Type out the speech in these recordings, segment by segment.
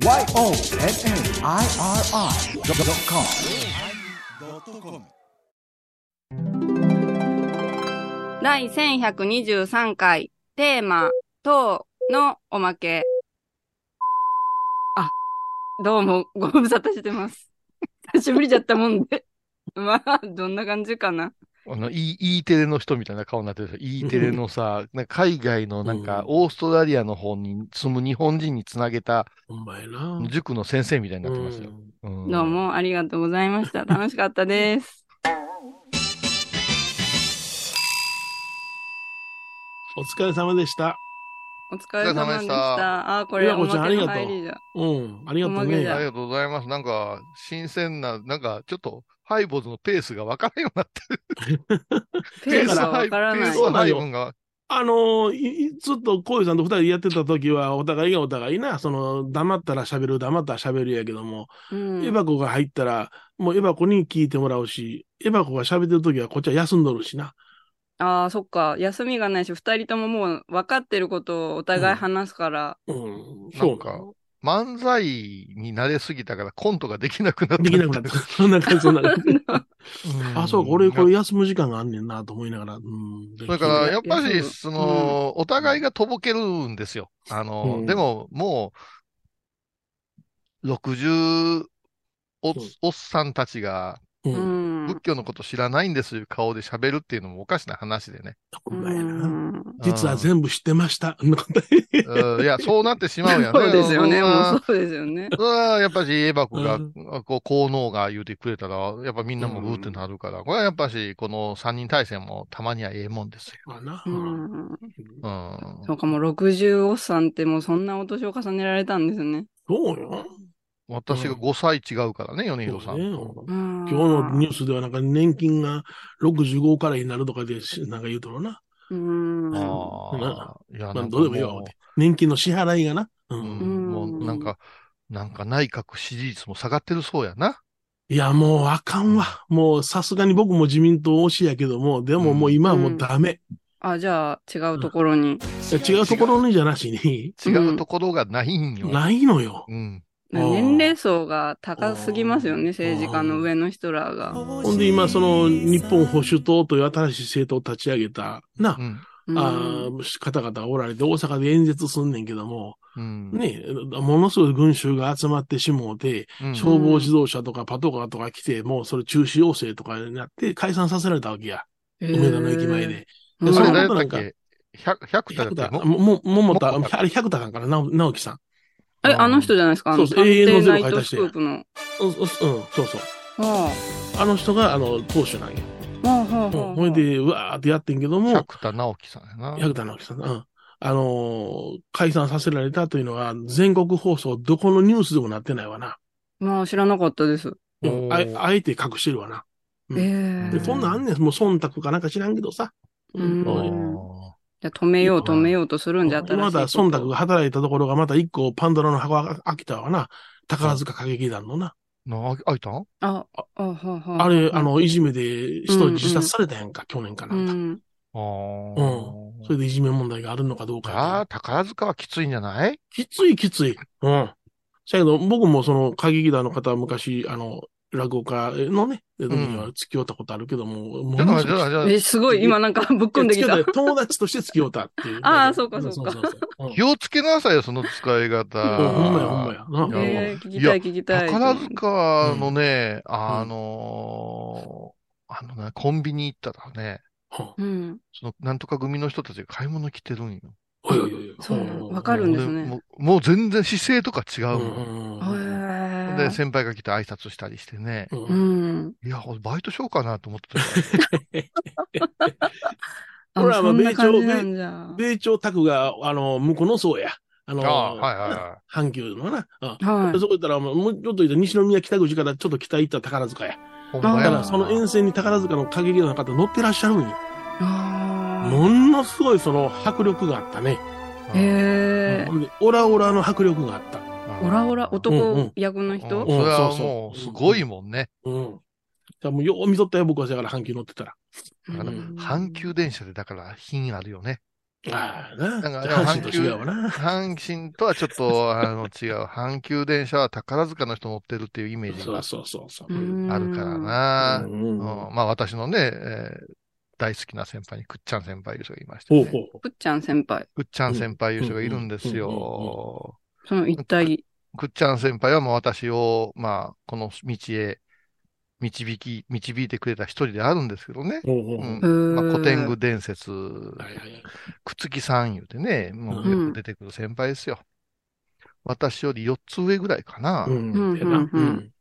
YONNIRI.com 第1123回テーマ、等のおまけ。あ、どうもご無沙汰してます。久しぶりじゃったもんで。まあ、どんな感じかな。あの、E, E テレの人みたいな顔になってるでしょ。E テレのさ、なんか海外のなんか、オーストラリアの方に住む日本人につなげた。塾の先生みたいになってますよ。どうもありがとうございました。楽しかったです。お疲れ様でした。お疲れ様でしたた。あ、これおまけのこちらありがとう入りじゃ。うん。ありがとうね。ありがとうございます。なんか、新鮮な、なんか、ちょっと、ハイボーズのペースがわからんようになってる。ペースがわからないペース。の配分が。あのー、ずっとこういうさんと二人でやってた時は、お互いがお互いな、その、黙ったら喋る、黙ったら喋るやけども、うんエバコが入ったら、もうエバコに聞いてもらうし、エバコが喋ってる時はこっちは休んどるしな。ああ、そっか。休みがないし、二人とももう分かってることをお互い話すから。うん。なそうんか漫才に慣れすぎたからコントができなくなった。できなくなってくる。そんな感じ、そんな感じ。うんあ、そうか、俺これ休む時間があんねんなと思いながら。うん。それから、やっぱり、そうその、お互いがとぼけるんですよ。あの、うんでも、もう、60おおっさんたちがう。うんん。仏教のこと知らないんですいう顔で喋るっていうのもおかしな話でね。実は全部知ってました。うんいや、そうなってしまうやね。そうですよね。それはもうそうですよね。それはやっぱし、エバコが、うんこう、効能が言うてくれたら、やっぱみんなもグーってなるから、これはやっぱし、この三人対戦もたまにはええもんですよ。まあな。うん。うん。そうか、もう60おっさんってもうそんなお年を重ねられたんですね。そうよ。私が5歳違うからね、米広さん。今今日のニュースではなんか年金が65からになるとかでしなんか言うとるな。うん。ああ、いや、まあなんかどうでもいいわ年金の支払いがな。う。うんん、もうなんか、なんか内閣支持率も下がってるそうやな。いや、もうあかんわ。もうさすがに僕も自民党推しやけども、でももう今はもうダメ。あ、じゃあ違うところに。違うところにじゃなしに、違うところがないんよ。ないのよ。うん。年齢層が高すぎますよね、政治家の上の人らが。ほんで今、その日本保守党という新しい政党を立ち上げた、なう、ん。うんあー方々がおられて大阪で演説すんねんけども、うん。ね、ものすごい群衆が集まってしもうて、うん消防自動車とかパトカーとか来て、もうそれ中止要請とかになって解散させられたわけや。梅田の駅前で。うんあれその誰だっことなんかけ百百田だ百田、っけもも、も、桃田、もあれ百田さんから、な直樹さん。え、あの人じゃないですか？あの、探そうそう永遠のゼロ。うん、うんそうそう。はあの人が、あの、当主なんや。あ、はあ、はあ、うんはあ。ほいで、うわーってやってんけども、百田直樹さんやな。百田直樹さん。うん。あのー解散させられたというのは、全国放送、どこのニュースでもなってないわな。まあ、知らなかったです。うん、ああえて隠してるわな。うんええで、そんなんあんねん、もう忖度かなんか知らんけどさ。うんそういうじゃあ止めよう、止めようとするんじゃったらまた忖度が働いたところがまた一個パンドラの箱が開きたわな。宝塚歌劇団のな。な、あいた？んあ、あ、はあ、はあ。あれ、あ、の、いじめで人自殺されたやんか、去年かなか。うんん。あうんそれでいじめ問題があるのかどうか。ああ、宝塚はきついんじゃない？きついきつい。うん。せやけど、僕もその歌劇団の方は昔、あの、落語家のね、時には付き合ったことあるけども、もじゃあ、のすごいえ、すごい、今なんか ぶっ込んできた友達として付き合ったっていう。ああそうかそうか気をつけなさいよ、その使い方。うんほんまやほんまやな。いやえー、聞きたい、聞きたい。宝塚のね、あのーあのね、コンビニ行ったらね。その、なんとか組の人たちが買い物来てるんよ。おいおいおいそうわかるんですねもうもう全然姿勢とか違ううんの。うんで。先輩が来て挨拶したりしてね。うん。いや、俺バイトしようかなと思ってたほらまあそんな感じなんじゃ。米朝タクが、あの、向こうの層や。あの、ああ、はいはいは阪急のな。そこ行ったら、もうちょっと行ったら西宮北口からちょっと北行った宝塚や。だから、その沿線に宝塚の歌劇団の方乗ってらっしゃるんよ。ああ。ものすごいその迫力があったね。へえオラオラの迫力があった。オラオラ、うんう男ん役の人？うんそれはそうそうもう、すごいもんね。うん。じゃあもうよう見とったよ、僕はだから阪急乗ってたら。あのうん阪急電車でだから品あるよね。ああ、な。なんか阪神と違うわな。阪神とはちょっと、あの、違う。阪急電車は宝塚の人乗ってるっていうイメージがそうそうそうそう。うんあるからな。うんうんまあ私のね、えー大好きな先輩にくっちゃん先輩いう人がいましたね。ほうほうほぷっちゃん先輩。くっちゃん先輩いう人がいるんですうんうんよ。その一体、くっちゃん先輩はもう私を、まあ、この道へ導き、導いてくれた一人であるんですけどね。う。ん。まあ、古典具。具伝説、はいはいはい。くつきさん言うてね、もう出てくる先輩ですよ。私より4つ上ぐらいかな。うん。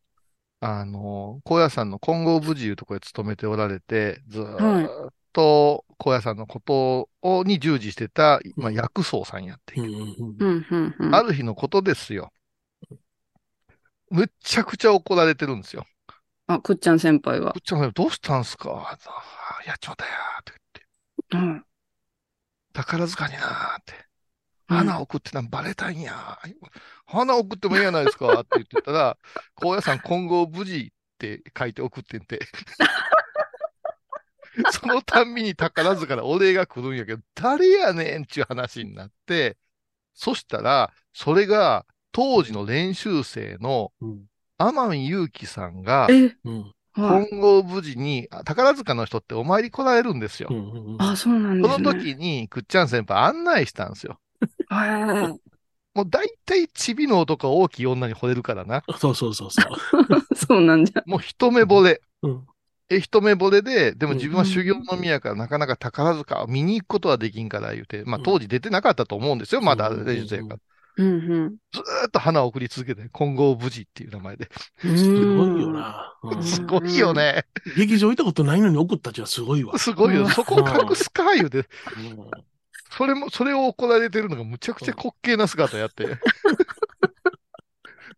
あの、高野山の金剛無事いうところで勤めておられて、ずーっと高野山のことをに従事してた、まあ、薬草さんやっている。ある日のことですよ。むっちゃくちゃ怒られてるんですよ。あ、くっちゃん先輩がくっ。ちゃん、どうしたんすか？あやっちまったやーって言って。うん。宝塚になーって。うん花送ってたのバレたんや。花送ってもいいやないですかって言ってたら、高野山金剛無事って書いて送ってんて。そのたんびに宝塚からお礼が来るんやけど、誰やねんっていう話になって、そしたら、それが当時の練習生のうん。天海祐希さんが、えうん。はい。金剛無事に、あ宝塚の人ってお参り来られるんですよう。んうんうん。あ、そうなんですね。その時に、くっちゃん先輩案内したんですよ。はい。もう大体チビの男は大きい女に惚れるからな。そうそうそうそう。そうなんじゃ。もう一目惚れ。うん。え、一目惚れで、でもうん自分は修行の宮からなかなか宝塚を見に行くことはできんから言うて、まあうん当時出てなかったと思うんですよ、まだ練習生から。うんうん。ずーっと花を送り続けて、金剛無事っていう名前で。すすごいよ。な。うんすごいよね。劇場行ったことないのに送ったちはすごいわ。すごいよ。うんそこを隠すか言うて。うんそれも、それを怒られてるのがむちゃくちゃ滑稽な姿やって。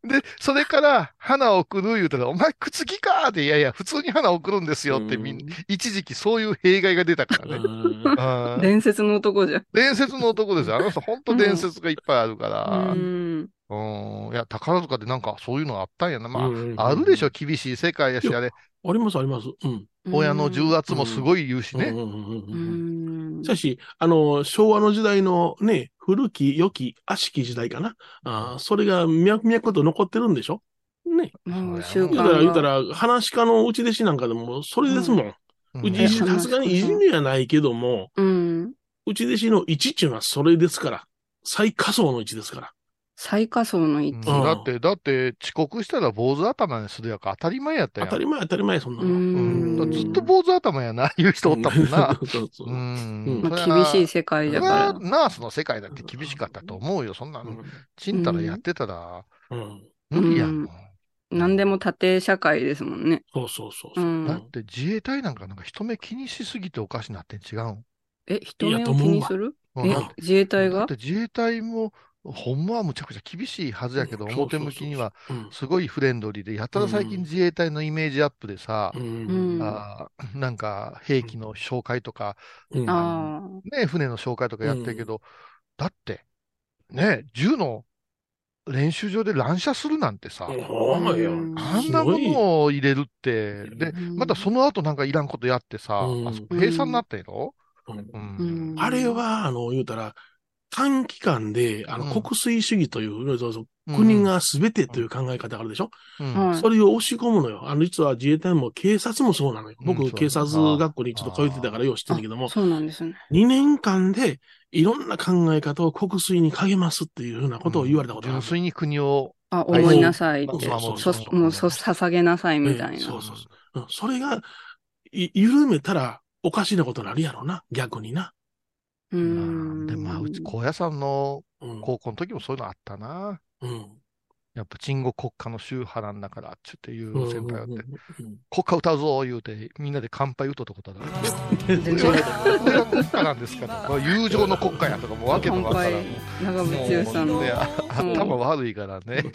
で、それから花を送る言うたら、お前靴着かって、いやいや、普通に花を送るんですよってみんな、一時期そういう弊害が出たからね。伝説の男じゃん。伝説の男ですよ。あの人、本当伝説がいっぱいあるから。うん。うん。いや、宝塚でなんかそういうのあったんやな。まうんあ、あるでしょ。厳しい世界やし、あれ、ありますあります。うん。親の重圧もすごい言うしね。うんうんうんううんん。しかし、あの、昭和の時代のね、古き良き悪しき時代かな。あーそれが脈々と残ってるんでしょ？ね。もうそうや習慣言うたら、が。言うたら、話し家のうち弟子なんかでも、それですもん。うんうち、さすがにいじめはないけども、うん。うち弟子の位置っていうのはそれですから。最下層の位置ですから。最下層の位置。うんだって、だって、遅刻したら坊主頭にするやから当たり前やったやん。当たり前当たり前、そんなうの。うんん。だからずっと坊主頭やな、言う人おったもんな。そうそうう。厳しい世界だかそれはナースの世界だって厳しかったと思うよ。そんなの、ちんたらやってたら、うん。無理やん。ら。何でも縦社会ですもんね。そうそうそうそうう。んだって自衛隊なんかなんか人目気にしすぎておかしなってん違うん。え、人目を気にする？え自衛隊が？だって自衛隊も、ほんまはむちゃくちゃ厳しいはずやけど、うん表向きにはうん。すごいフレンドリーで、やたら最近自衛隊のイメージアップでさ、うん。あーなんか兵器の紹介とか、うん。あね、船の紹介とかやってるけど、だって、ね、銃の練習場で乱射するなんてさ、あんなものを入れるって、で、うん。またその後なんかいらんことやってさ、うん。あそこ閉鎖になったやろ、あれは、あの、言うたら、短期間で、あの、うん国粋主義という、そうそううん国が全てという考え方があるでしょ、うんはいそれを押し込むのよ。あの、実は自衛隊も警察もそうなのよ。僕、うんそう警察学校にちょっと通ってたからよう知ってるんだけども、そうなんですね。2年間でいろんな考え方を国粋に励ますっていうふうなことを言われたことがある。純粋に国を、あ、思いなさいって。そうそそうもうそ、捧げなさいみたいな。ええそうそうそう。うんそれが、い緩めたらおかしなことになるやろな、逆にな。うまん。あでまあ、うち高野山のうん。高校の時もそういうのあったな。うん。やっぱ鎮護国家の宗派なんだから、ちゅっていう先輩があって、うん国家歌うぞ言うて、みんなで乾杯歌ったことある。全然 これが国家なんですから、友情の国家やとかもうわけのわからん。乾杯長渕剛さんの頭悪いからね。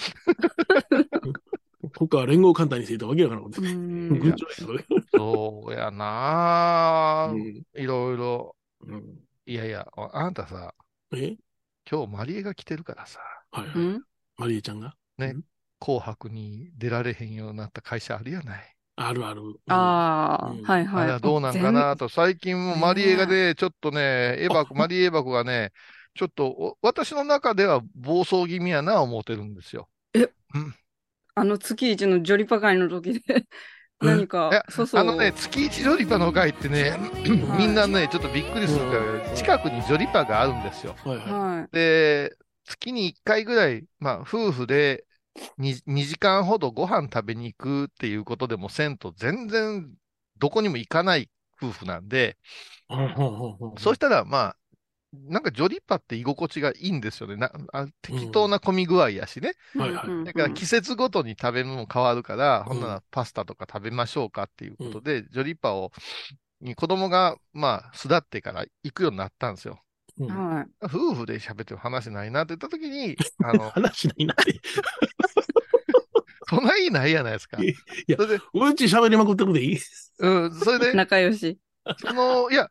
国家は連合艦隊にしていたわけやから、う軍そうやなあうんいろいろ。うんいやいや、あんたさ、え？今日マリエが来てるからさ、はいはい。うん？マリエちゃんが？ね。うん？紅白に出られへんようになった会社あるやない？あるある。ああ、うん。はいはい。あどうなんかなと、最近もマリエがね、ちょっとね、エバコ、マリエエバコがね、ちょっとお私の中では暴走気味やな思ってるんですよ。あの月一のジョリパ会の時で何か、そうそう。あのね、月一ジョリパの会ってね、みんなね、ちょっとびっくりするから、近くにジョリパがあるんですよ。はいははい。で、月に1回ぐらい、まあ、夫婦で 2, 2時間ほどご飯食べに行くっていうことでもせんと、全然どこにも行かない夫婦なんで、そうしたら、まあ、なんかジョリパって居心地がいいんですよね。なあ適当な混み具合やしね。だから季節ごとに食べ物も変わるから、うんほんならパスタとか食べましょうかっていうことで、ジョリパを、に子供が、まあ、巣立ってから行くようになったんですよ。うんはい。夫婦で喋っても話ないなって言った時に、あの、話ないなって。そないないやないですか。いやそれで、うち喋りまくってくでいい？うん、それで、仲良し。その、いや、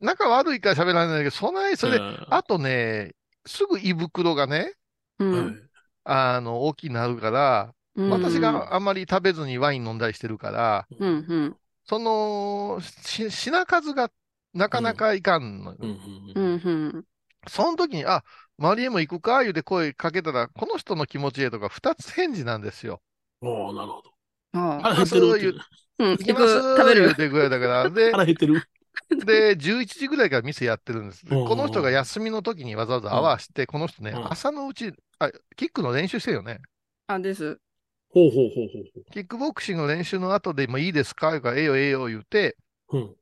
仲悪いから喋らないんだけど、そない、それで、うんあとね、すぐ胃袋がね、うん。はいあの、大きくなるから、うん私があんまり食べずにワイン飲んだりしてるから、うんうん。その、し品数がなかなかいかんのよ。うんううんんうん。その時に、あ、マリエも行くか言うて声かけたら、この人の気持ちへとか二つ返事なんですよ。おーなるほど。ああ。腹減ってるっていう。うん。行きます食べる。言うてぐらいだから。で、腹減ってる。で、11時ぐらいから店やってるんです。うんうんこの人が休みの時にわざわざ合わせて、この人ね、うん朝のうち、あ、キックの練習してるよね。あ、です。ほうほうほうほキックボクシングの練習の後でもいいですか？言うから、ええよええよ言うて、うん。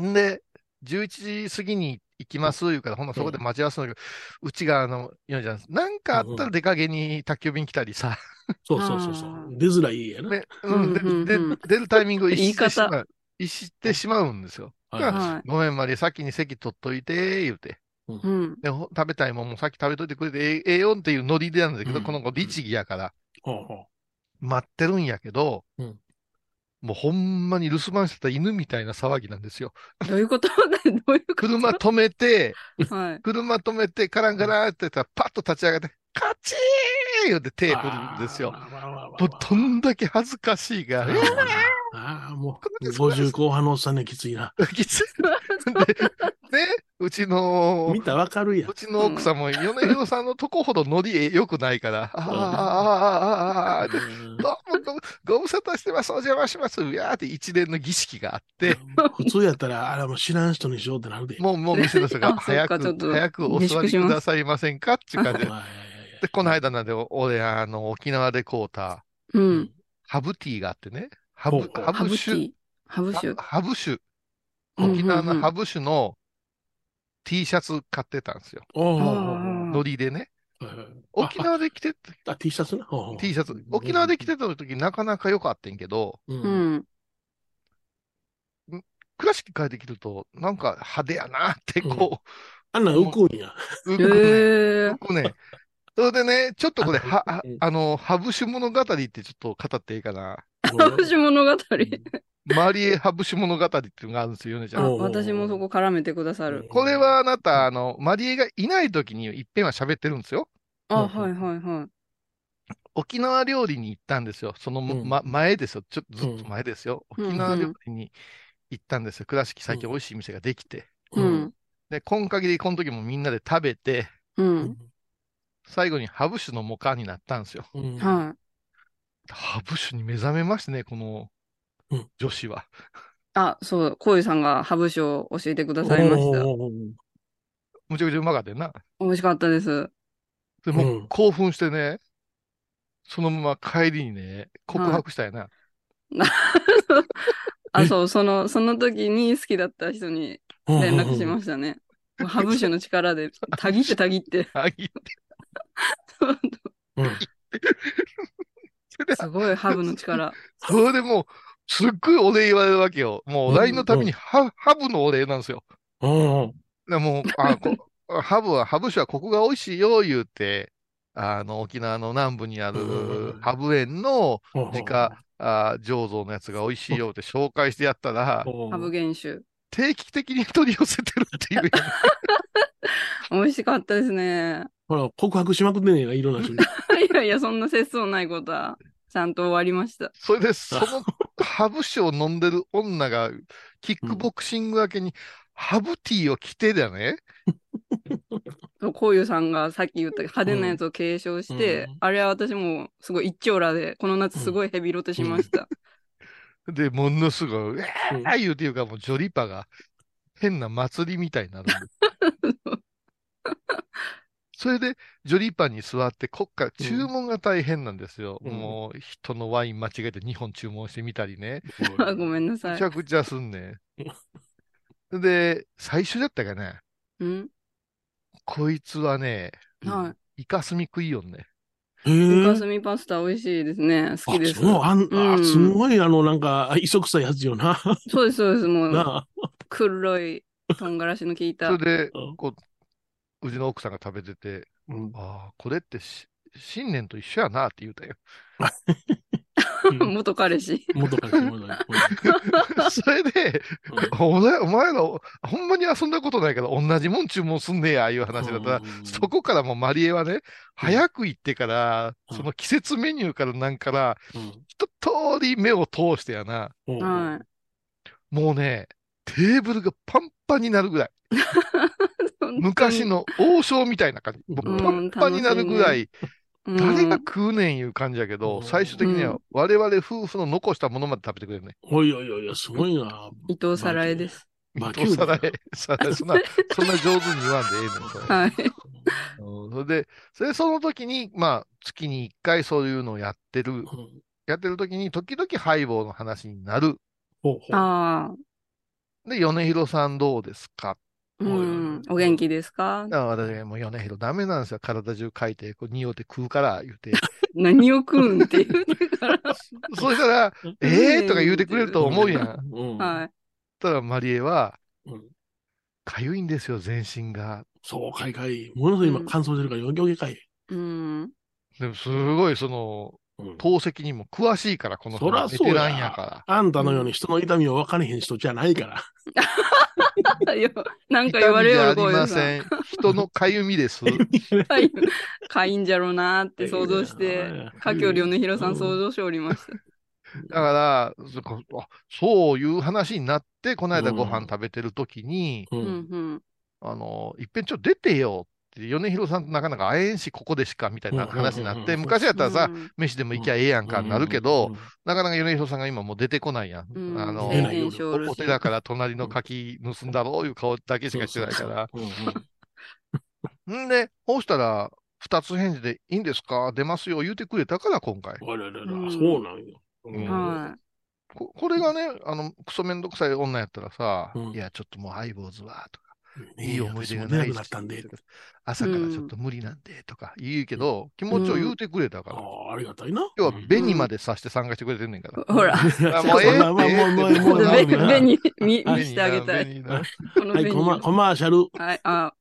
んで、11時過ぎに行きます言うから、ほんならそこで待ち合わせるんだけど、うちがあの、言うじゃん。なんかあったら出かけに宅急便来たりさ、そうそうそうそあう。出づらい家やな。ね、うん、出るタイミングを逸言いしてしま方う。逸してしまうんですよ。はいごめん、マリエ、先に席取っといて、言うて。い。うん。でほ食べたいもんも先食べといてくれてええええよっていうノリでなんだけど、うんこの子律儀やから、ほうほ待ってるんやけど、うんもうほんまに留守番してた犬みたいな騒ぎなんですよ。どういうこと？どういうこと？車止めて、はい。車止めて、カランカランって言ったら、パッと立ち上がって、カチー言うて手振るんですよ。もうどんだけ恥ずかしいが、えああ、もう、こんな50後半のおっさんね、きついな。ー、きつい。で、ね、うちの見、たらわかるやんう。ちの奥さんも、米広さんのとこほどノリ良くないから、あーあー、あーあー、あーうんどうもご、ご無沙汰してます、お邪魔します、うわーって一連の儀式があって、普通やったら、あれもう知らん人にしようってなるで。もう、もう店の人が、あそっ早く、早くお座りくださいませんかっていう感じで。で、この間なんで、俺、あの、沖縄で買うた、うん。ハブティーがあってね、ハブ、ハハブブ酒。ハブ酒。ハブ沖縄のハブ酒の T シャツ買ってたんですよ。ノリでね。沖縄で着て、ああ T シャツ？な。T シャツ、沖縄で着てた時なかなか良かったんけど、う。うんん。倉敷帰ってきると、なんか派手やなって、こあんなん浮くんや。う、浮へくね。え浮。くね。それでね、ちょっとこれ、あは、あの、ハブ酒物語ってちょっと語っていいかな？ハブ酒物語？マリエハブ酒物語っていうのがあるんですよ、ヨネちゃあ、私もそこ絡めてくださる。これはあなた、あの、マリエがいない時にいっぺんは喋ってるんですよ。あ、うんはいはいはい。沖縄料理に行ったんですよ。その、うんま、前ですよ。ちょっとずっと前ですよ。うん沖縄料理に行ったんですよ。倉敷最近美味しい店ができて。ううんん。で、今限りこの時もみんなで食べて、うん。最後にハブ酒のモカになったんですよ。うんはい。ハブ酒に目覚めましてね、このうん女子は。あ、そう、こういうさんがハブ酒を教えてくださいました。むちゃくちゃうまかったよな。美味しかったです。でもうんう興奮してね、そのまま帰りにね、告白したよな。あ、そう、その、その時に好きだった人に連絡しましたね。ハブ酒の力で、たぎってたぎって。あぎってうん すごいハブの力。それでもう、すっごいお礼言われるわけよ。もううん LINE のたびにハハブのお礼なんですよ。うんでもう、あ、こハブは、ハブ酒はここが美味しいよ、言うて、あの、沖縄の南部にあうんうんうんるハブ園のうん自家、あ醸造のやつが美味しいよって紹介してやったら、うんハブ原酒。定期的に取り寄せてるっていう。美味しかったですね。ほら、告白しまくってんねんな、いろんな人に。いやいや、そんな節操ないことはちゃんと終わりました。それで、そのハブ酒を飲んでる女が、キックボクシング明けに、ハブティーを着てだね。そ うこういうさんがさっき言った派手なやつを継承して、うんあれは私もすごい一丁羅で、この夏すごいヘビロテしました。で、ものすごい、うえうんー言うていうか、もうジョリパが変な祭りみたいになるんで。それで、ジョリパに座って、こっから注文が大変なんですよ。うんもう、人のワイン間違えて2本注文してみたりね。あごめんなさいむち。ゃくちゃすんねん。で、最初だったかね、うん？こいつはね、はイカスミ食いよんね。イえカスミパスタ美味しいですね。好きです。あそうあんあうんすごい、あの、なんか、磯臭いやつよな。そうです、そうです。もう。黒い唐辛子の効いた。それでうん、こう、うちの奥さんが食べてて、うん。ああ、これってし新年と一緒やなって言うたよ。元彼氏。元から元から それで、お前お前ら、ほんまに遊んだことないから同じもん注文すんねや、いう話だったら、うん。そこからもうマリエはね、早く行ってから、うん。その季節メニューからなんから、うん。一通り目を通してやな、うん。はもうね、テーブルがパンパンになるぐらい、い。昔の王将みたいな感じ、もうパンパンになるぐらい、うん、誰が食うねんいう感じやけど、うん最終的には我々夫婦の残したものまで食べてくれるね。おいおいおいおい、すごいな。伊藤サラエです。まあ伊藤さらえ、さらえそんな、そんな上手に言わんでええねん、それ。はい。うんそれで、それでその時に、まあ、月に一回そういうのをやってる、うんやってる時に、時々ハイボーの話になる。ほうほうああ。で、米広さんどうですか？うん。お元気ですか？だから私、もう米広ダメなんですよ。体中かいて、こう、匂って食うから、言うて。何を食うんって言うてから。そしたら、ええとか言うてくれると思うやん。うんはい。ただ、マリエは、うんかゆいんですよ、全身が。そう、かいかい。ものすごい今うん乾燥してるから、よぎょぎかい。うん。でも、すごい、その、うん透析にも詳しいから、この人ベテランやかあんたのように人の痛みを分かれへん人じゃないから。なんら。か言われよる、痛みじゃありこういうさ。ません。人のかゆみです。はい。かいんじゃろうなって想像してや、華僑良根弘さん想像しておりました。だから、そこあそういう話になって、この間ご飯食べてる時に、う。うんんあの、いっぺんちょっと出てよって、米広さんとなかなか会えんし、ここでしか、みたいな話になって、うん昔やったらさ、うん飯でも行きゃええやんか、なるけど、なかなか米広さんが今もう出てこないやん。うん。あの、おお寺から隣の柿盗んだろういう顔だけしかしてないから。うんうん。ん。で、こうしたら、二つ返事でいいんですか？出ますよ言うてくれたから、今回。あららら、うん。そうなんよ。うん。はここれがね、あの、クソめんどくさい女やったらさ、うん。いや、ちょっともうハイボーズは、といい思い出がないくなったんで。朝からちょっと無理なんで、とか言うけど、気持ちを言うてくれたから。ああ、ありがたいな。要は、紅までさして参加してくれてんねんから。ほら。あ もうええまあまあもうもうええもうもうべ、もうべに、見、紅見してあげたい。はい、コマーシャル。はい、あ、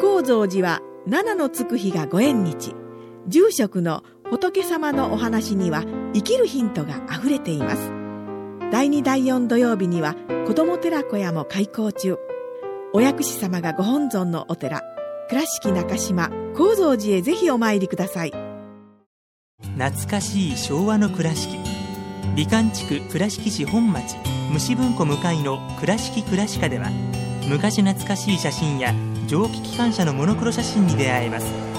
高蔵寺は七のつく日がご縁日住職の仏様のお話には生きるヒントがあふれています。第2第4土曜日には子ども寺小屋も開校中。お薬師様がご本尊のお寺倉敷中島・高蔵寺へぜひお参りください。懐かしい昭和の倉敷。美観地区倉敷市本町虫文庫向かいの「倉敷倉歯科」では昔懐かしい写真や蒸気機関車のモノクロ写真に出会えます。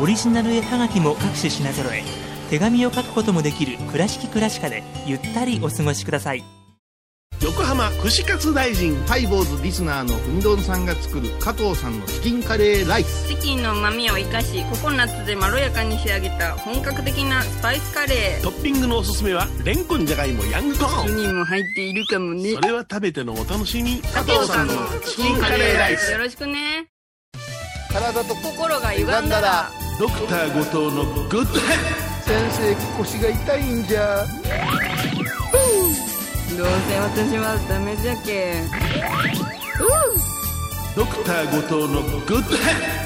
オリジナル絵はがきも各種品揃え手紙を書くこともできる「倉敷倉歯科」でゆったりお過ごしください横浜串カツ大臣。ハイボーズリスナーのうみどんさんが作る加藤さんのチキンカレーライス。チキンの旨味を生かし、ココナッツでまろやかに仕上げた本格的なスパイスカレトッピングのおすすめは、レンコンじゃがいもヤングコー。ーン。にも入っているかもねそ。れは食べてのお楽しみ。加藤さんのチキンカレーライス。よろしくね。体と心が歪んだら。ドクター後藤のグッドヘッ先生腰が痛いんじゃ。どうせ私はダメじゃけ。ドクター後藤のグッドヘ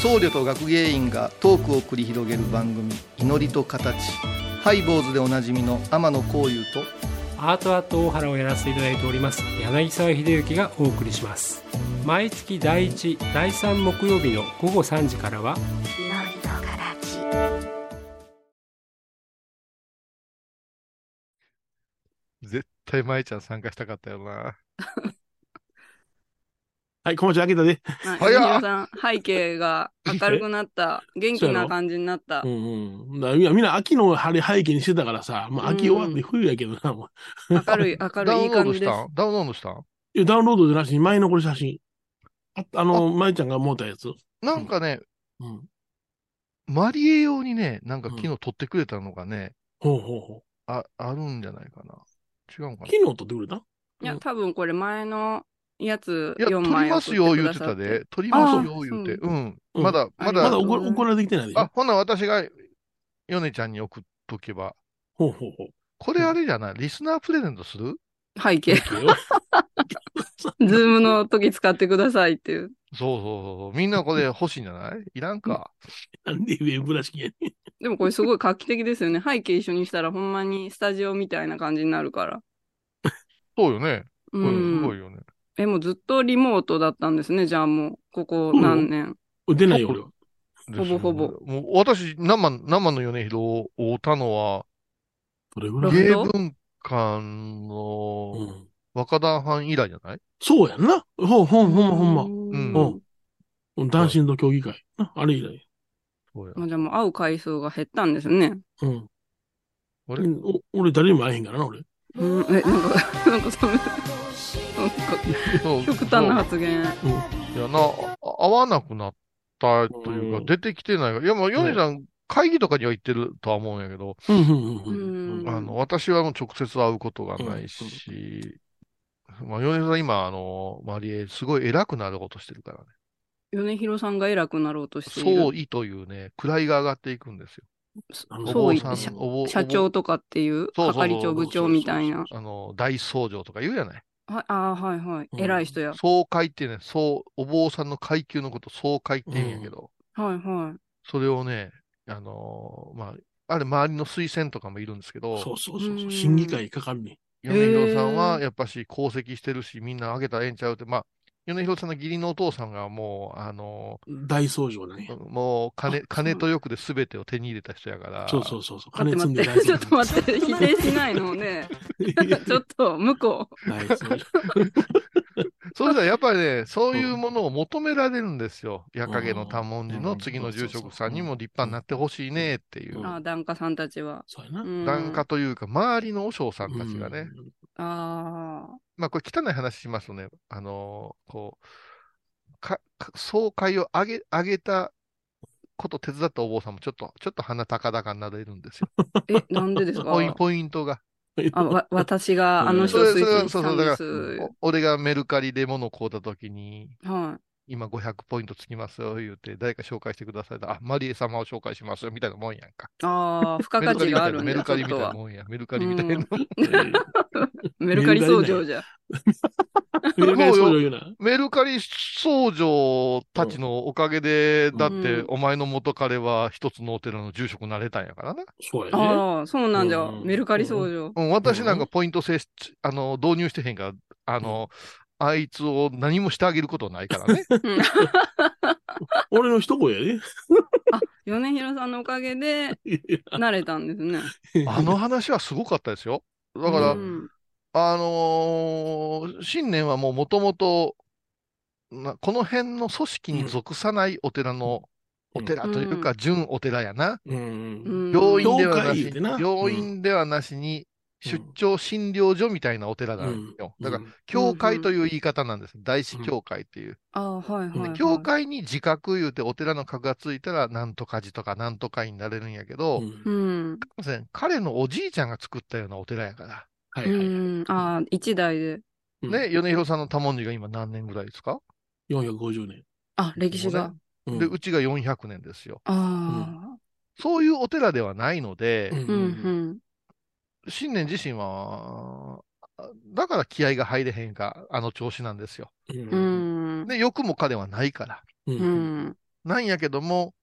僧侶と学芸員がトークを繰り広げる番組「祈りと形」ハイボーズでおなじみの天野幸雄とアートアート大原をやらせていただいております。柳沢秀幸がお送りします。毎月第1第3木曜日の午後3時からは絶対舞ちゃん参加したかったよな。はい、小町開けたで。はい。皆さん、背景が明るくなった。元気な感じになったう。んうん。だみんなみんな秋の晴れ背景にしてたからさ、まあ秋終わって冬やけどな、もう。明るい、明ダるいいいウンロードし感じです。ダウンロードした？んいやダウンロードじゃなしに前のこれ写真。ああの、舞ちゃんが持ったやつ。なんかね、うん。マリエ用にね、なんか昨日撮ってくれたのがね、ほうほうほう。あ、あるんじゃないかな。違うんかな？昨日撮ってくれた？いや、多分これ前のやついや、4撮ります枚送ってよ言ってたくださってで。撮りますよ言うて。あうん。うんまだ、まあだ、まだり送送られてきてないであ、ほな私が、ヨネちゃんに送っとけば。ほうほうほう。これあれじゃない？リスナープレゼントする？背景。ズームの時使ってくださいっていう。そうそうそう。みんなこれ欲しいんじゃない？いらんか。なんでウェブらしきやねん。でもこれすごい画期的ですよね。背景一緒にしたらほんまにスタジオみたいな感じになるから。そうよね。うこれすごん。いよね。え、もうずっとリモートだったんですね。じゃあもう、ここ何年？出ないよ、俺は。ほぼほぼもう私、生、生の米広を会うたのは、どれぐらい？芸文館うのん。若旦藩以来じゃない？そうやんな。ほんほんほんまほんま。うんうんうんダンシング競技会。なあれ以来。そうや。まあじゃあもう会う回数が減ったんですね。うん。あれ？うんお俺誰にも会えへんからな、俺。うん、え、なんか、なんかその、なんかそう極端な発言。いやな、あ会わなくなったというか、うん出てきてない。いや、もう、ヨネさん、会議とかには行ってるとは思うんやけど。あの、私はもう直接会うことがないし、まあ、ヨネさん今、あの、マリエ、すごい偉くなろうとしてるからね。米広さんが偉くなろうとしている。総意というね、位が上がっていくんですよ。そう社長とかっていう、そうそうそう係長部長みたいな。あの、大僧正とか言うじゃない。はい、ああ、はいはい。うん偉い人や。総会ってね、そう、お坊さんの階級のこと、総会って言うんやけど、はいはい。それをね、あのーまあ、あれ、周りの推薦とかもいるんですけど、そうそうそうそうう。ん審議会かかるね。米広さんはやっぱし功績してるし、みんなあげたらええんちゃうって、まあ、米広さんの義理のお父さんがもう、あの大僧正だね。ーもう金、あ金と欲で全てを手に入れた人やから、そうそうそうそう。金積んで ちょっと大待って、否定しないのね。ちょっと、向こう。大僧正。そうしたらやっぱりね、そういうものを求められるんですよ。矢影の多文字の次の住職さんにも立派になってほしいねっていうう。ああ、檀家さんたちは。そうやな。うん檀家というか、周りの和尚さんたちがね、ああ。まあこれ汚い話しますとね、あのーこう、か、か総会を上げ、上げたこと手伝ったお坊さんもちょっと、ちょっと鼻高々になれるんですよ。え、なんでですか？ポインポイントが。あ、わ、私があの人そを推れそれそうそう、薦したんでだかす。ら、お俺がメルカリで物を買うたときに、はい。今500ポイントつきますよ、言うて、誰か紹介してください。あ、マリエ様を紹介しますよ、みたいなもんやんか。ああ、付加価値があるんだ、メルカリみ。たいなもんや。メルカリみたいな。メルカリ僧正 じゃ。メルカリ僧正言うな。メルカリたちのおかげで、だってうん、お前の元彼は一つのお寺の住職になれたんやからな。そうやね。ああ、そうなんじゃう。んメルカリ僧正。うん、私なんかポイント制し、あの、導入してへんから、あの、あいつを何もしてあげることないからね。うん 俺の一声やで。あ、米広さんのおかげで、慣れたんですね。あの話はすごかったですよ。だから、うんあのー新年はもうもともと、なこの辺の組織に属さないお寺の、お寺というか、準お寺やな。病院ではなしな病院ではなしに、出張診療所みたいなお寺なんですよ。だから、教会という言い方なんです。大師教会っていう。ああ、はいはい、はい。教会に自覚言うてお寺の格がついたら、なんとか寺とかなんとか院になれるんやけど、うん。彼のおじいちゃんが作ったようなお寺やから。うはいはい。ん。ああ、一代で。うんね、米広さんの多文字が今何年ぐらいですか、450年。あ、歴史が。うんで、うちが400年ですよ。ああ。そういうお寺ではないので、うんうん、うん。新年自身は、だから気合が入れへんか、あの調子なんですよ。う。うんん。で、欲も彼はないから。う。うんん。なんやけども、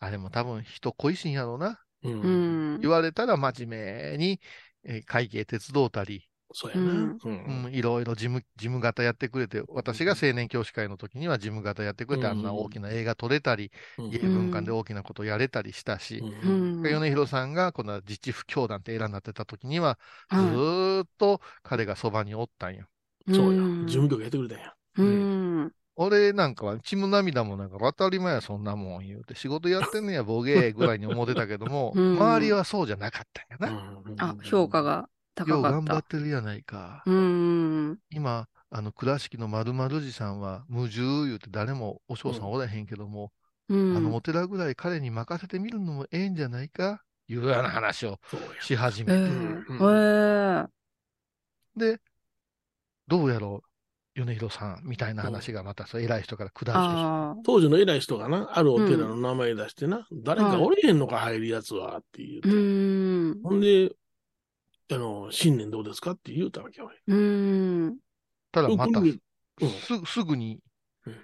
あれも多分人恋しいんやろうな。う。うんん。言われたら真面目にえー会計手伝うたり、そうやな。うんうんうん、いろいろ事務、事務方やってくれて、私が青年教師会の時には事務方やってくれて、うんあんな大きな映画撮れたり、うん芸文館で大きなことやれたりしたし。米広さんがこの自治不協団って選んなってた時には、ずっと彼がそばにおったんよ。そうや。ん事務局やってくれたんや。うん。俺なんかは血も涙もなんか当たり前やそんなもん言うて、仕事やってんねやボケーぐらいに思ってたけども、うん周りはそうじゃなかったんやな。あ、評価。がよ高かっう頑張た。ってるやないか。うん。今、あの倉敷の丸々寺さんは無重言うて誰もお嬢さんおらへんけども、うん。あのお寺ぐらい彼に任せてみるのもええんじゃないか？いうような話を。し始めて。ええうんええで、どうやろう、米広さんみたいな話がまたそう偉い人から下って。当時の偉い人がな、あるお寺の名前出してな、誰かおれへんのか入るやつはって言うて。うん。ほんで、あの、新年どうですかって言うたわけよ。うん。ただまた、うんすすぐにうん、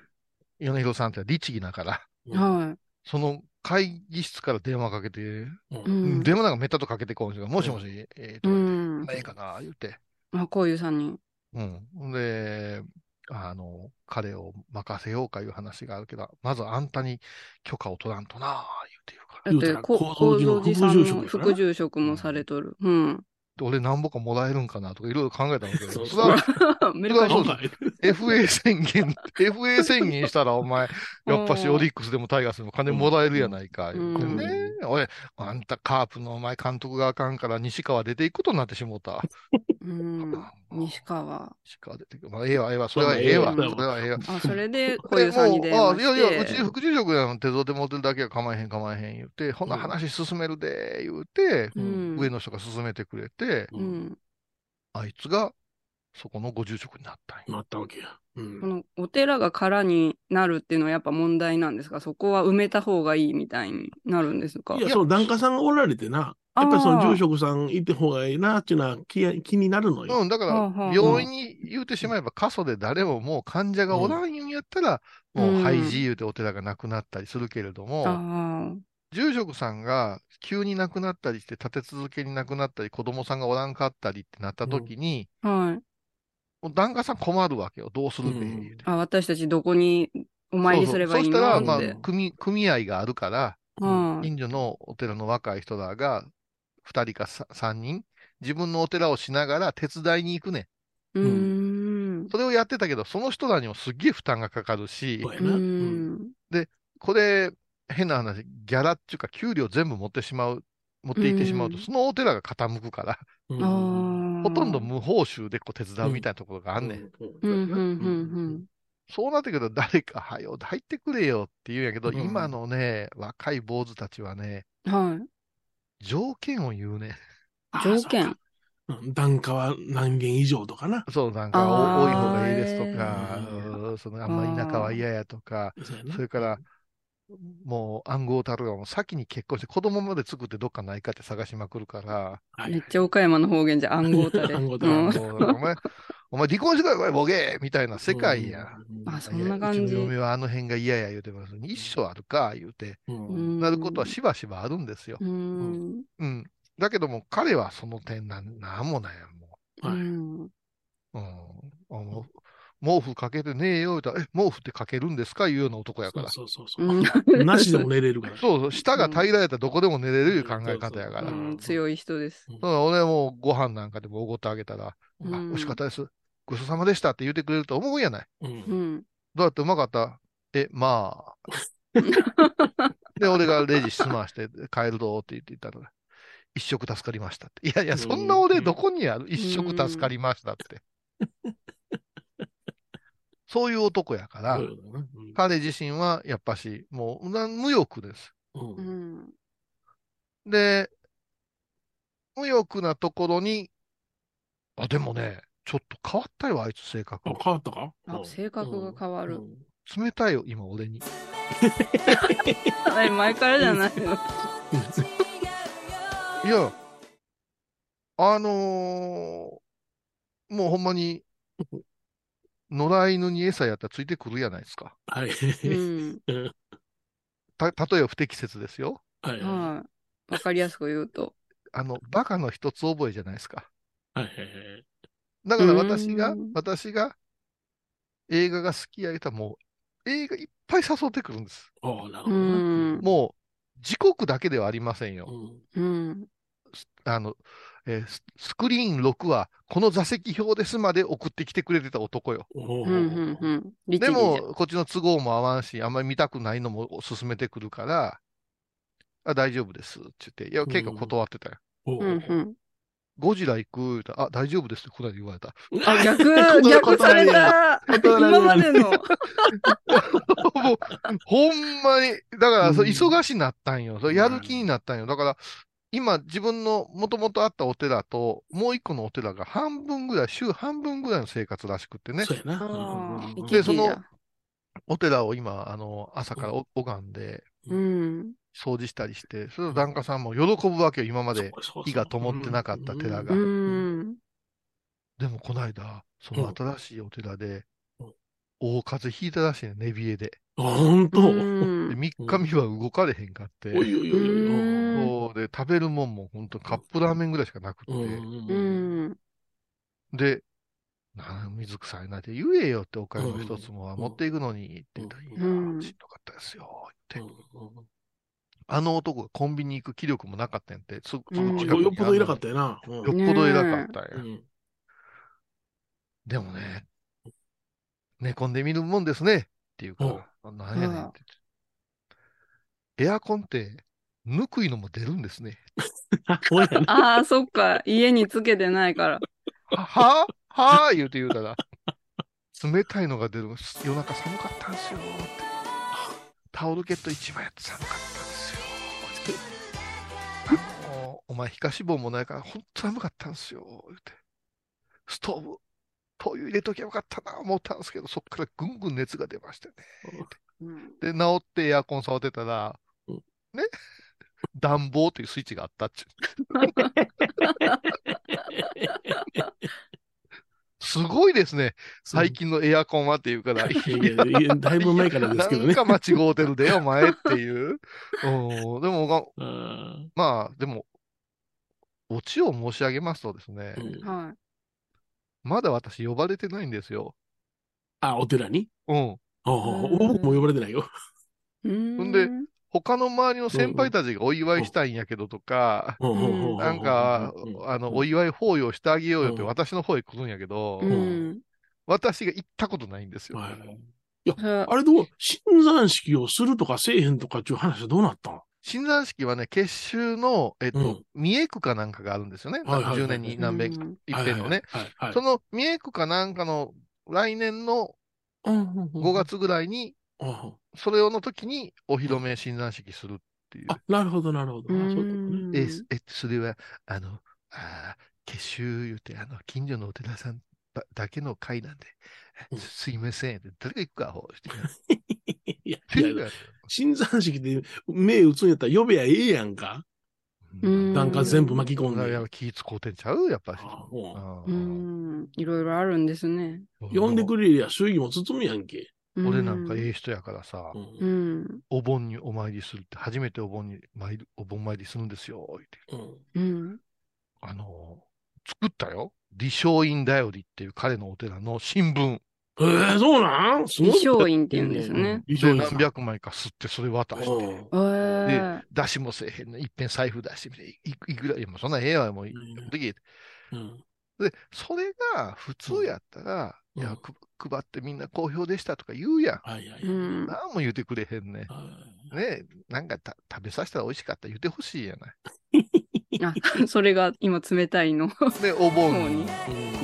米広さんって律儀だから、はその会議室から電話かけて、うい。うんん。電話なんかめったとかけてこんですよ。もしもし、えーと、うん。ええかな、言うて。あ、こういうさんに。うん。で、あの、彼を任せようかいう話があるけど、まずあんたに許可を取らんとな、言うて言うから。だって、言うたらこ構造構寺の造寺さんの副住職やな副住職もされとる。うん。で俺なんぼかもらえるんかなとかいろいろ考えたんだけど、それはメルカリそうだ FA 宣言、FA 宣言したらお前、やっぱしオリックスでもタイガースでも金もらえるやないか、言うてね。俺、あんたカープのお前監督があかんから西川出ていくことになってしもうた。うん。西川。西川出てくる。まあ、ええわ、ええわ、それはええわ、まあそれはええわ。あ、それで、こうでいうさんに電もうあ、話いやいや、うち。副住職やの手伝って持ってるだけは構えへん構えへん言うて、ほんな話進めるで、言うて、うん。上の人が進めてくれて、うん。あいつがそこのご住職になったんよ。なったわけや。うん。このお寺が空になるっていうのはやっぱ問題なんですか？そこは埋めた方がいいみたいになるんですか？いや、その檀家さんがおられてな、やっぱりその住職さんいて方がいいなっていうのは気や気になるのよ。うん、だから、病院に言うてしまえば、過疎で誰ももう患者がおらんんやったら、もう廃寺言うてお寺がなくなったりするけれども、あ住職さんが急に亡くなったりして、立て続けに亡くなったり、子供さんがおらんかったりってなった時に、あ。はい。もう檀家さん困るわけよ。どうするべ、うん。あ、私たちどこにお参りすればいいそうそうそしたら、まあ、。組、組合があるから、はい。近所のお寺の若い人らが、二人かさ三人、自分のお寺をしながら手伝いに行くねん。うーん。それをやってたけど、その人らにもすっげえ負担がかかるしそう、やうな。うんん。これ、変な話、ギャラっていうか、給料全部持ってしまう、持っていってしまうと、うんそのお寺が傾くから。ほとんど無報酬でこう手伝うみたいなところがあんねん。そうなってくると、誰か、はよ、入ってくれよって言うんやけど、うん今のね、若い坊主たちはね、うん。はい。条件を言うね。条件。うん檀家は何件以上とかな。そう、なんか、あーお多い方がいいですとか、そのあんまり田舎は嫌やとか、それから、もう暗号たるがもう先に結婚して子供まで作ってどっかないかって探しまくるから、はいめっちゃ岡山の方言じゃ暗号たれ。暗号たれうんもうお前、お前離婚してくれ、これボケーみたいな世界や。うんあそんな感じうちの嫁はあの辺が嫌や言うてます。一生あるか言うて、なることはしばしばあるんですよ。うん。うん。だけども、彼はその点なん、なんもないやん、もうはい。うん。毛布かけてねえよ、言うたら、え、毛布ってかけるんですかいうような男やから。そうそうそうそうう。んなしでも寝れるから。そうそう、舌が平らやったらどこでも寝れるいう考え方やから。ううん強い人です。だから俺もご飯なんかでもおごってあげたら、うんあ、美味しかったです。ごちそうさまでしたって言ってくれると思うやない。うんうん。どうやってうまかった？え、まあ。で、俺がレジ済まして帰るぞって言って言ったら、一食助かりましたって。いやいや、そんな俺どこにある？一食助かりましたって。そういう男やからそう、ん彼自身はやっぱし、もうな無欲です。うんうん。で、無欲なところに、あ、でもね、ちょっと変わったよ、あいつ性格あ。変わったか？あ性格が変わる冷たいよ、今俺に。え 前からじゃないの。いや、あのーもうほんまに、野良犬に餌やったらついてくるやないですか。はい。うん。た、例えば不適切ですよ。はい。はい。わかりやすく言うと。あの、バカの一つ覚えじゃないですか。はいはいはい。だから私がうん、私が映画が好きや言うたらもう、映画いっぱい誘ってくるんです。ああ、なるうほど。もう、時刻だけではありませんよ。うんうん。あの、えーススクリーン6は、この座席表ですまで送ってきてくれてた男よ。おうん。うん。うん。律でも、こっちの都合も合わんし、あんまり見たくないのも勧めてくるから、あ、大丈夫ですって言って、いや、結構断ってたよ。おうん。うん。ゴジラ行く言うたら、あ、大丈夫ですってこの間言われた。あ、逆、断逆された。今までの。もう、ほんまに、だから、忙しになったんよ。そうやる気になったんよ。だから、今、自分のもともとあったお寺と、もう一個のお寺が半分ぐらい、週半分ぐらいの生活らしくってね。そうやな。でそのお寺を今、あの、朝からお拝んで、うん。掃除したりして、それを檀家さんも喜ぶわけよ、今まで。火が灯ってなかった寺がうん。でも、この間、そのうん新しいお寺でうん、大風邪ひいたらしいね、寝冷えで。あ、本当？うおいんで、3日目は動かれへんかって。おいおいおい。うんそうで、食べるもんも本当カップラーメンぐらいしかなくて。うんううんん。で、な水臭いなって言えよってお金の一つも持っていくのにって言ったら、いやしんどかったですよって。うんあの男がコンビニ行く気力もなかったんやって、すぐすうんぐ近くによっぽど偉かっあたよな。よっぽど偉かったんや。うんでもね、寝込んでみるもんですねって言うかなんやねんって言って。エアコンって、ぬくいのも出るんですね。あ。ああ、そっか。家につけてないから。はははー言うて言うたら、冷たいのが出る。夜中寒かったんですよって。タオルケット一枚やって寒かったんですよお前、皮下脂肪もないから、ほんと寒かったんですよ言うて。ストーブ、灯油入れときゃよかったな思ったんですけど、そっからぐんぐん熱が出ましてね。うん。で、治ってエアコン触ってたら、うんね、暖房というスイッチがあったっちゅう。すごいですね。最近のエアコンはっていうから、いいやいやいやだいぶ前からですけどね。なんか間違うてるで、お前っていう。うん、でも、まあ、でも、オチを申し上げますとですね、うんはまだ私呼ばれてないんですよ。あ、お寺に？うん。ああ僕も呼ばれてないよ。い。うんほんで他の周りの先輩たちがお祝いしたいんやけどとか、うんなんか、あの、お祝い法要してあげようよってうん私の方へ来るんやけど、うん。私が行ったことないんですよ。はいはあれどう、新山式をするとかせえへんとかっていう話はどうなったの新山式はね、結集の、えっと、うん三重区かなんかがあるんですよね。はいはいはい10年に何べんか、いっぺんのね。はいはいはい。その三重区かなんかの来年の5 5月ぐらいに、それをの時にお披露目新山式するっていう。あ、なるほど、なるほど。え、え、それは、あの、あー結集言うて、あの、近所のお寺さんだだけの会なんで、うんすすいません。誰が行くか、ほう。いや、いやい新山式で目打つんやったら呼べやええやんか。うんなんか全部巻き込んで。やっぱ気使うてんちゃう？やっぱり。いろいろあるんですね。う呼んでくれりゃ祝儀も包むやんけ。俺なんかうええ人やからさ。お盆にお参りするって、初めてお盆に参る、お盆参りするんですよ、言って。あのー作ったよ。李松院だよりっていう彼のお寺の新聞。ええそうなん？すごい李松院って言うんですね。で、李松院さん何百枚か吸って、それ渡して。うんええ。出しもせえへんの。いっぺん財布出してみて、いいくら、いや、もうそんなんええわ、もう、んできうんで、それが普通やったら、うんいや、く配ってみんな好評でしたとか言うやん。はいはい。うん。何も言うてくれへんねはいねなんかた食べさせたら美味しかったら言ってほしいやない。あ、それが今冷たいの。で、お盆にに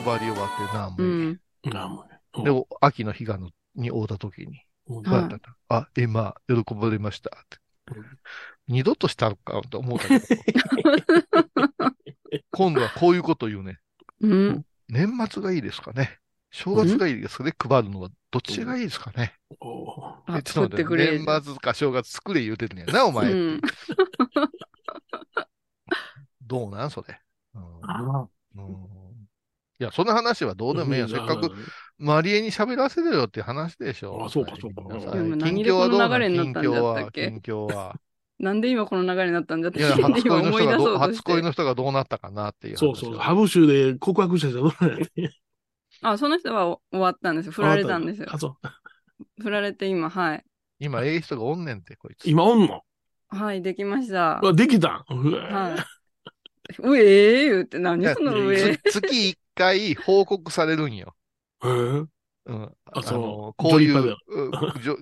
配り終わって何もう言ん。なあもで、お秋の日がのに会うた時に、うんどうやったんだあ、え、まあ、喜ばれましたって。二度としたのかと思うたけど、今度はこういうこと言うね。うん。年末がいいですかね。正月がいいですかね。配るのはどっちがいいですかね。おうあえちょっと待作ってくれ年末か正月作れ言うてるんやな、お前。うん。どうなんそれ。うんあうんいや、その話はどうでもいいや。せっかく、マリエに喋らせるよって話でしょ。あそうかそうか近況はどうなの？近況は、近況は。なんで今この流れになったんだっていや、初恋の人がど 初恋。の人がどうなったかなっていう。そうそう。ハブ州で告白した人はどうなんやねあ、その人は終わったんですよ。振られたんですよあ、。そう。振られて今、はい。今、ええ人がおんねんって、こいつ。今おんの？はい、できました。あできたん？上？言うて、何その月一回報告されるんよ。へえうん。あそのこういう、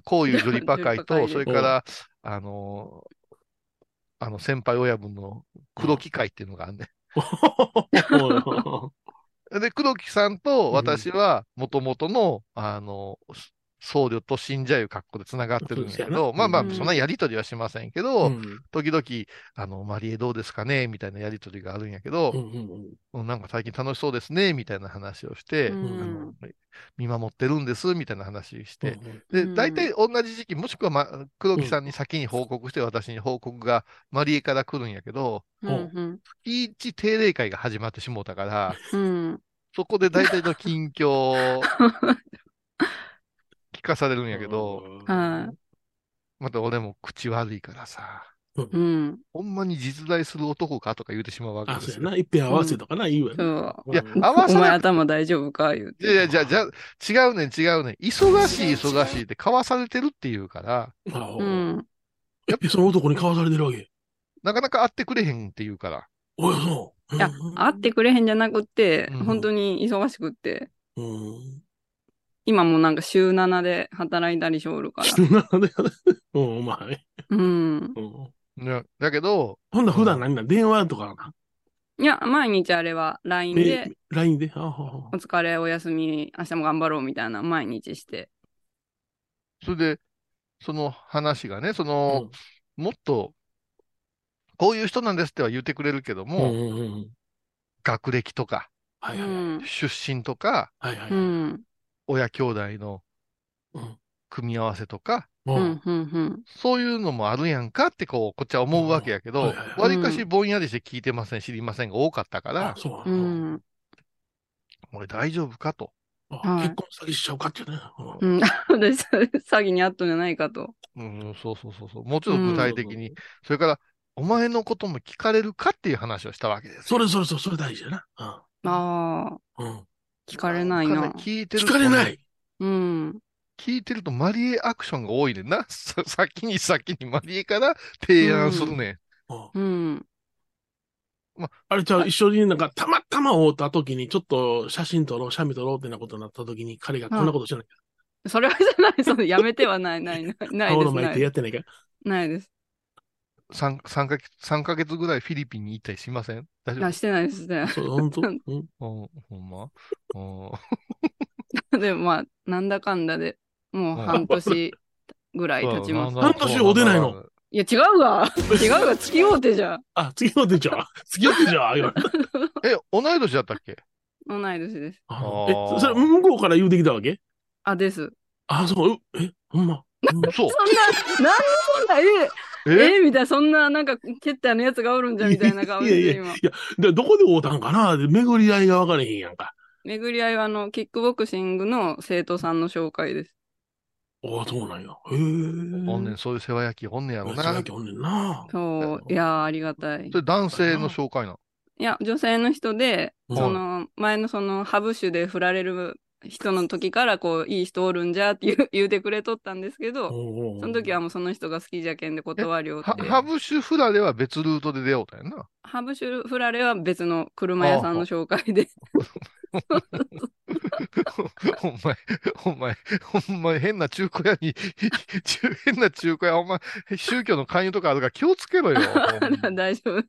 こういうジョリパ会と、それから、あの、あの、先輩親分の黒木会っていうのがあんねん。で、黒木さんと私は、もともとの、あの、僧侶と信者いう格好で繋がってるんやけど、なまあまあ、うん。そんなやりとりはしませんけど、うん。時々、あの、マリエどうですかねみたいなやりとりがあるんやけどう、んなんか最近楽しそうですねみたいな話をして、見守ってるんですみたいな話して、うんで、うん大体同じ時期、もしくは、ま、黒木さんに先に報告して、私に報告がマリエから来るんやけど、月一定例会が始まってしもうたから、うん。そこで大体の近況を 聞かされるんやけど、はい。また俺も口悪いからさ、うん。ほんまに実在する男かとか言うてしまうわけあ、ですよ。そうやな。一遍合わせとかな、言うわそな。う。いやうん合わお前頭大丈夫か？言うて。いやいや、じゃあ、じゃあ、違うねん、違うねん。忙しい、忙しいって交わされてるっていうから、あうん。えその男に交わされてるわけ？なかなか会ってくれへんっていうから。おい、そう。いやうん、会ってくれへんじゃなくってうん、本当に忙しくって、うん。今もなんか週7で働いたりしおるから。なんで、うん、お前。うん。うん。ねだけど、ほんなら普段何なん電話とかな。いや、毎日あれは LINE でえ、、LINE で？あははお疲れ、おやすみ、明日も頑張ろうみたいな毎日して。それで、その話がね、その、もっと、こういう人なんですっては言ってくれるけどうん。も、うんうんうん。学歴とか、うはいはい。ん。出身とか、はいはい。ううん。ん。親兄弟のうん組み合わせとか、うん。うん。うん。そういうのもあるやんかって、こう、こっちは思うわけやけどわりかしぼんやりして聞いてません、知りませんが多かったからあ、、そううなんん。俺大丈夫かと。結婚詐欺しちゃうかってね。ううんん。で、詐欺にあったんじゃないかと。うん、そうそうそうそう。もうちょっと具体的に。それから、お前のことも聞かれるかっていう話をしたわけですよ。それそれそれ、それ大事やな。ああ、うん。うん。聞かれないなんかね。聞いてる聞とかれない。うん。聞いてるとマリエアクションが多いねんな。さ先に先にマリエから提案するねん。うんうん。あれちゃう、一緒になんか、たまたま会った時に、ちょっと写真撮ろう、写メ撮ろうってなことになった時に、彼がこんなことしてない。それはじゃない、そのやめてはない、ない、ない、ないです。顔の前ないでやってないか。ないです。3, 3, ヶ月三ヶ月ぐらいフィリピンに行ったりしません？大丈あ、してないです、してない。そう、本当？ほんま？うん でもまあ、なんだかんだで、もう半年ぐらい経ちます。半年会うてないの？いや、違うわ。違うわ、付き合うてじゃん。あ、次の手じゃん。次の手じゃえ、同い年だったっけ？同い年です。え、それ、向こうから言うてきたわけ？あ、です。あ、そう、うえ、ほんま？うんそう。そんな、なんでそんな、えええ？みたいな、そんな、なんか、ケッターのやつがおるんじゃん、みたいな顔して、いやいや今。いや、でどこで会うたんかな？で巡り合いが分からへんやんか。巡り合いは、あの、キックボクシングの生徒さんの紹介です。ああ、そうなんや。へえ。おんねん、そういう世話焼きおんねやろな。そそうやけおんねんな。そう、いやー、ありがたい。れ男性の紹介なの？いや、女性の人で、うんその、前のその、ハブ酒で振られる人の時から、こう、いい人おるんじゃって言う 言うてくれとったんですけど、その時はもうその人が好きじゃけんで断りをって。は、ハブシュフラレは別ルートで出ようたんやな。ハブ酒振られは別の車屋さんの紹介で。ほんま、ほんま、ほんま変な中古屋に、中変な中古屋、お前、宗教の勧誘とかあるから気をつけろよ。大丈夫。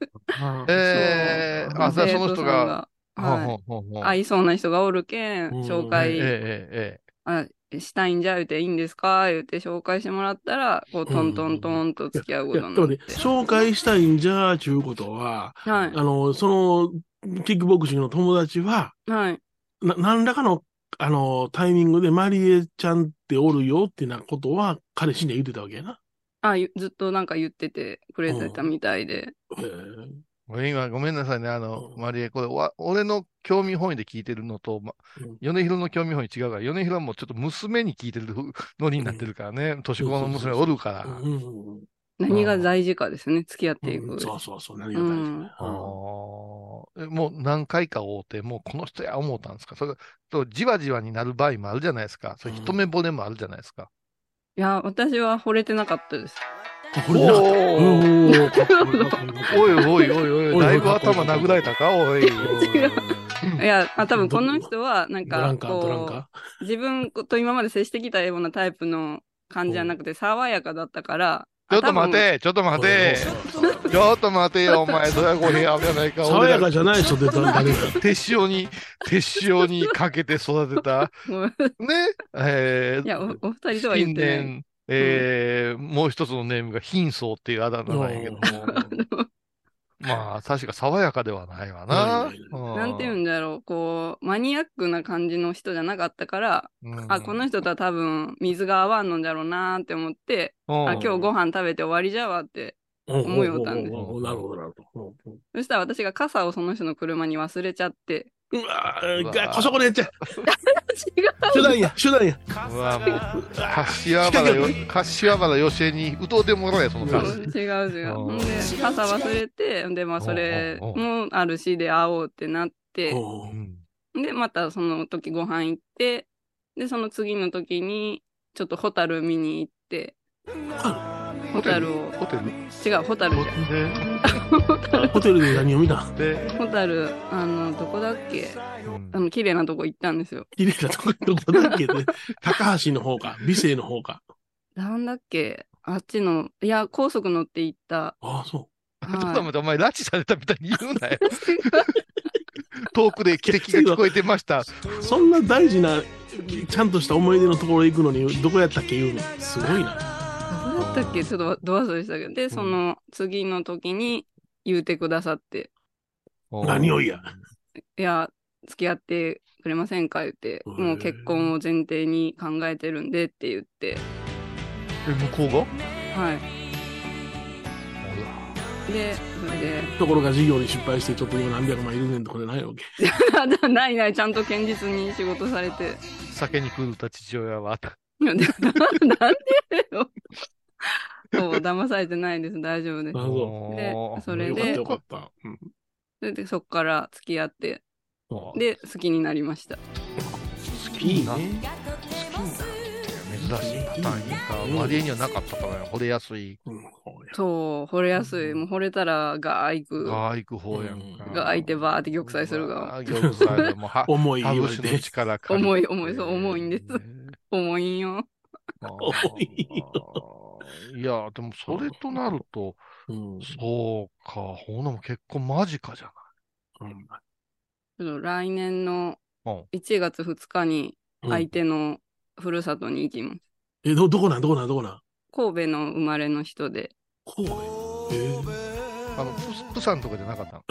えー、あその人が、合いそうな人がおるけん、うん紹ええ介、したいんじゃ言うていいんですか？言うて紹介してもらったら、こう、トントントンと付き合うことになって。紹介したいんじゃーちゅうことは、はい。あの、その、キックボクシングの友達は、はい。な、何らかの、あの、タイミングでマリエちゃんっておるよってなことは、彼氏には言ってたわけやな。あ、ゆずっとなんか言っててくれてたみたいで。へえ俺今ごめんなさいね。あの、うん。マリエ、これ、わ俺の興味本位で聞いてるのと、まうん、米広の興味本位違うから、米広はもうちょっと娘に聞いてるの になってるからね。年子の娘おるから。うん何が大事かですね、付き合っていく。うん。そうそうそう、何が大事もう何回か会うて、もうこの人や思ったんですか？それと、じわじわになる場合もあるじゃないですか。それ一目惚れもあるじゃないですか。いや、私は惚れてなかったです。あこれなかった。お いおい、おいだいぶ頭殴られたか？おい。いや、あ多分この人は、なんか、こカう、自分と今まで接してきたようなタイプの感じじゃなくて、爽やかだったから、ちょっと待て、ちょっと待て。ちょっと待てよ、お前、ドラゴンヘアじゃないか。爽やかじゃない人で誰か。手塩に、手塩にかけて育てた。ね？えー、いや、おお二人とは言近ってない。年、えーもう一つのネームが貧相っていうあだ名なんやけども。まあ、確か爽やかではないわな。なんて言うんだろう、こう、マニアックな感じの人じゃなかったから、うんあ、この人とは多分水が合わんのんだろうなーって思って、うんあ、今日ご飯食べて終わりじゃわって。思いよったんでおうおうおうおうなるほど、なるほど。うんそしたら私が傘をその人の車に忘れちゃって。うわーこそこでやっちゃう。違う。手段や、手段や。うわもう、柏原よ、柏原よしえに歌うてもらえ、その歌詞。違う違う。で、傘忘れて、で、まあ、それもあるしで会おうってなって、で、またその時ご飯行って、で、その次の時に、ちょっとホタル見に行って、ホタルを、ホテル？違う、ホタルじゃん。で、ホテ ルで何を見た？で、ホタル、あの、どこだっけ？うんあの、綺麗なとこ行ったんですよ。綺麗なとこどこだっけ？ね。高橋の方か、美声の方か。なんだっけ？あっちの、いや、高速乗って行った。ああ、そちょっとは待って、お前、拉致されたみたいに言うなよ。遠くで汽笛が聞こえてました。う。そんな大事な、ちゃんとした思い出のところ行くのに、どこやったっけ？言うの。すごいな。ったっけ？ちょっとど忘れしたけど。で、その次の時に言うてくださって、何をや。いや、付き合ってくれませんか？言って、うんもう結婚を前提に考えてるんでって言って、え、向こはい。うで、それで、ところが事業に失敗して、ちょっと今何百万いるねんとこでないわけ。ないない、ちゃんと堅実に仕事されて。が酒に狂った父親は、なんでよ。そう、騙されてないです。大丈夫ですでそれよかったでよかった。うんそれで、そっから付き合って、好で、好きになりました。きになね。珍しいパターンにか、マリエにはなかったからね、惚れやすい。うんそう惚れやすい。もう惚れたら、が行く。が行く方やんか。が相手バーって玉砕するが。あ玉砕でもは、重いハブシの言われて。力重い重いそう重いんです重いんよ。重いいや、でもそれとなると、うん。そうか、ほなも結婚間近じゃうん。ちょっと来年のうん。1月2日にうん。相手のふるさとに行きます。え、ど、どこなん？どこなん？どこなん？神戸の生まれの人で。神戸？え？ーない。あの、プスプサンとかじゃなかった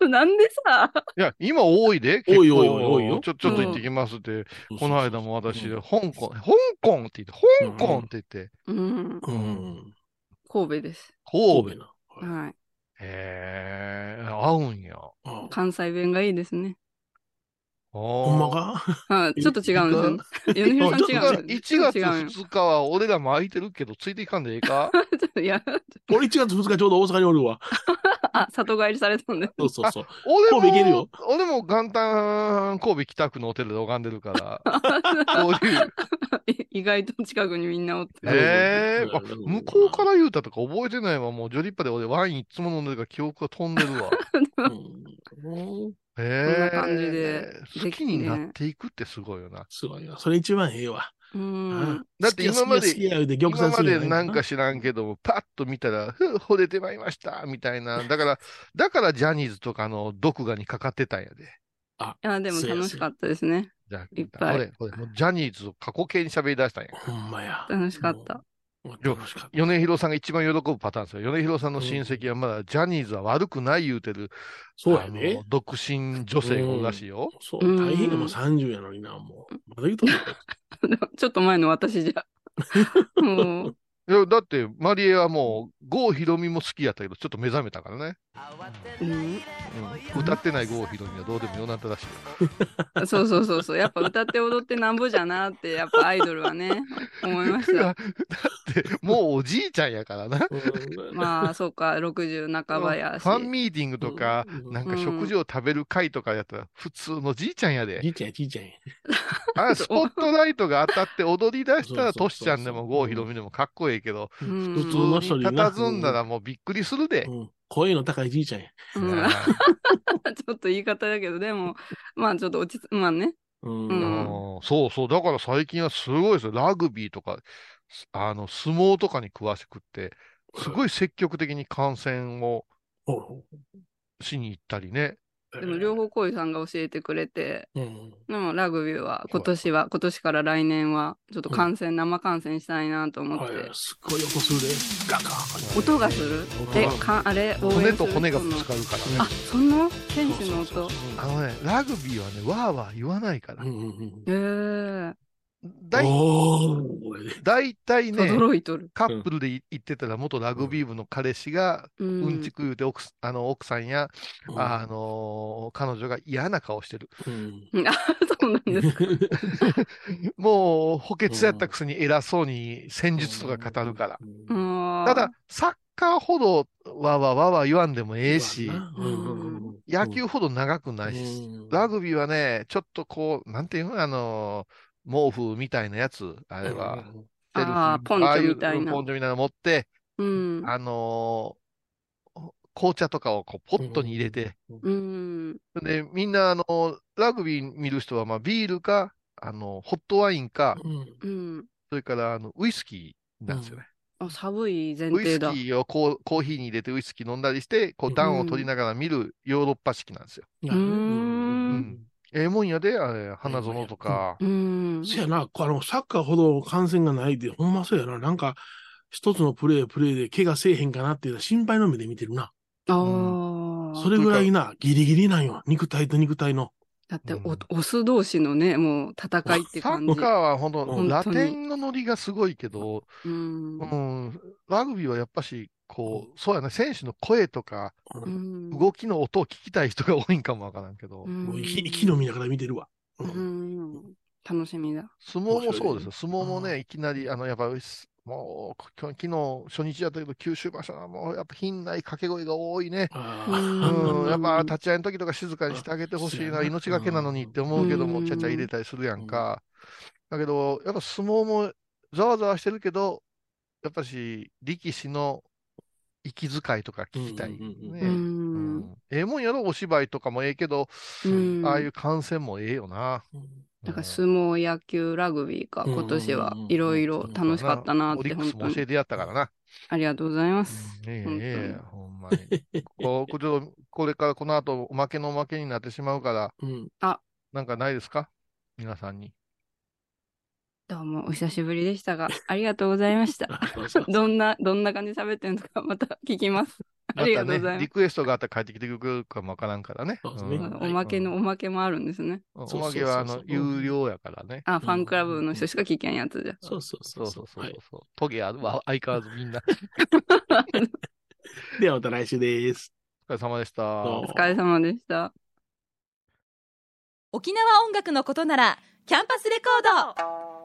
の？なんでさ、いや、今多いで、結構多い多い多いちょ、ちょっと行ってきますって、うんこの間も私、うん香港、香港って言って、香港って言って、うん、うん。神戸です。神戸。な。はい。へえ、合うんや。あ関西弁がいいですね。ほほんまか？あちょっと違うんですよね。米広さん違うんです1月違うんよ2日は俺らも空いてるけど、ついていかんでええか？ちょっといや、俺1月2日ちょうど大阪におるわ。あ、里帰りされたんで。そうそうそう。俺も、神戸行けるよ俺も元旦神戸北区のホテルで拝んでるから、こういう、意外と近くにみんなおって。ええうんあ向こうから言うたとか覚えてないわ。もうジョリッパで俺ワインいつも飲んでるから記憶が飛んでるわ。うんええこんな感じで好きになっていくってすごいよな。すごいよ。それ一番ええわ。うん。だって今まで今までなんか知らんけども、パッと見たら、ふう、惚れてまいりました、みたいな。だから、だからジャニーズとかの毒画にかかってたんやで。いや、でも楽しかったですね。じゃあ、いっぱい俺、俺、もうジャニーズを過去形に喋り出したんや。ほんまや。楽しかった。米広さんが一番喜ぶパターンですよ。米広さんの親戚はまだジャニーズは悪くない言うてる、あそうやねの。独身女性がおるらしいよ。そう、大変やもう30やのにな、もう。まだ言うと ちょっと前の私じゃ。もう、いや、だって、マリエはもう、郷ひろみも好きやったけど、ちょっと目覚めたからね。うんうん歌ってない郷ひろみはどうでもよなったらしいよ。そうそうそうそう。やっぱ歌って踊ってなんぼじゃなって、やっぱアイドルはね、思いましいやた。だって、もうおじいちゃんやからな。うんまあ、そうか、60半ばやし。ファンミーティングとか、うんなんか食事を食べる会とかやったら、普通のじいちゃんやで。じいちゃんや、じいちゃんや。あスポットライトが当たって踊り出したら、トシちゃんでも郷ひろみでもかっこええけど、うん普通の人にな。佇んだらもうびっくりするで。うん声の高いじいちゃんや。ちょっと言い方だけど、でも、まあちょっと落ち着、まあね。うんそうそう。だから最近はすごいですよ。ラグビーとか、すあの、相撲とかに詳しくって、すごい積極的に観戦をほしに行ったりね。うでも両方、小井さんが教えてくれて、うん。でもラグビーは今年は、今年から来年は、ちょっと観戦、生観戦したいなと思って。はい。すっごい音するで。ガガー音がする？え、かあれ、応援骨すると骨がぶつかるからあ、ね。その選手の音？あのね、ラグビーはね、わーわー言わないから。うん。うんうんえーだいたいね。カップルでい行ってたら、元ラグビー部の彼氏が、ううんちく言うて奥すあの奥さんや、うん。あのー彼女が嫌な顔してる。うん。あ、そうなんですか。もう、補欠やったくせに偉そうに戦術とか語るから。うん。ただ、、サッカーほどわわわわ言わんでもええし、野球ほど長くないし、うん。ラグビーはね、ちょっとこう、なんていうの、あのー毛布みたいなやつ、あれは、セルフあーポンチョみたいなポンチョみたいなの持って、うん。あのー紅茶とかをこうポットに入れて、うん。で、みんな、あのラグビー見る人は、まあ、ビールか、あの、ホットワインか、うんうん。それから、あの、ウイスキーなんですよね。あ、寒い前ウイスキ提だ。ーをこうコーヒーに入れてウイスキー飲んだりして、こう暖を取りながら見るヨーロッパ式なんですよ。ううーんええもんやで、あれ、花園とか。うん。そやな、あの、サッカーほど感染がないで、ほんまそうやな。なんか、一つのプレー、プレーで怪我せえへんかなっていうのは心配の目で見てるな。ああ。それぐらいな、ギリギリなんよ。肉体と肉体の。だってうんお、オス同士のね、もう戦いってサ感じッ。カーは本当、うんラテンのノリがすごいけど、うん。うん、ラグビーはやっぱし、こう、そうやね、選手の声とか、うん。動きの音を聞きたい人が多いんかもわからんけど、うんもう息息の見ながら見てるわ。ううんん。楽しみだ。相撲もそうですよ。相撲もうね、いきなり、あの、やっぱ、もう、昨日、初日やったけど、九州場所はもう、やっぱ品ない掛け声が多いね。あうん、やっぱ立ち会いの時とか静かにしてあげてほしいな、命がけなのにって思うけども、うんちゃちゃ入れたりするやんか。だけど、やっぱ相撲もざわざわしてるけど、やっぱし力士の息遣いとか聞きたい。ええもんやろ、お芝居とかもええけど、うん。ああいう観戦もええよな。なんか相撲、野球、ラグビーか、うん今年はいろいろ楽しかったなって、オリック本当に。スも教えてやったからな。ありがとうございます。ええほんまに。こう、こちょっとこれからこの後、おまけのおまけになってしまうから、うん。なんかないですか？皆さんに。どうもお久しぶりでしたが、ありがとうございました。どんな、どんな感じで喋ってんのか、また聞きます。ありがとうございますリ。クエストがあったら帰ってきてくれるかもわからんからね。おまけのおまけもあるんですね。おまけは、あの、有料やからね。あ、ファンクラブの人しか聞けんやつじゃ。そうそうそそううそうそう。トゲあるわ、相変わらずみんな。ではまた来週です。お疲れ様でした。お疲れ様でした。沖縄音楽のことならキャンパスレコード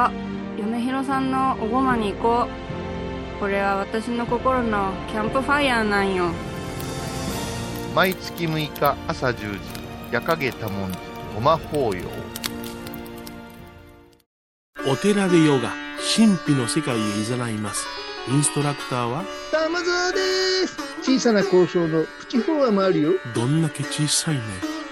あ、米広さんのおごまに行こう。これは私の心のキャンプファイヤーなんよ。毎月6日朝10時、夜影多文字、ごま法要。お寺でヨガ、神秘の世界へ誘います。インストラクターは、玉沢です小さな交渉のプチフォアもあるよどんだけ小さいね。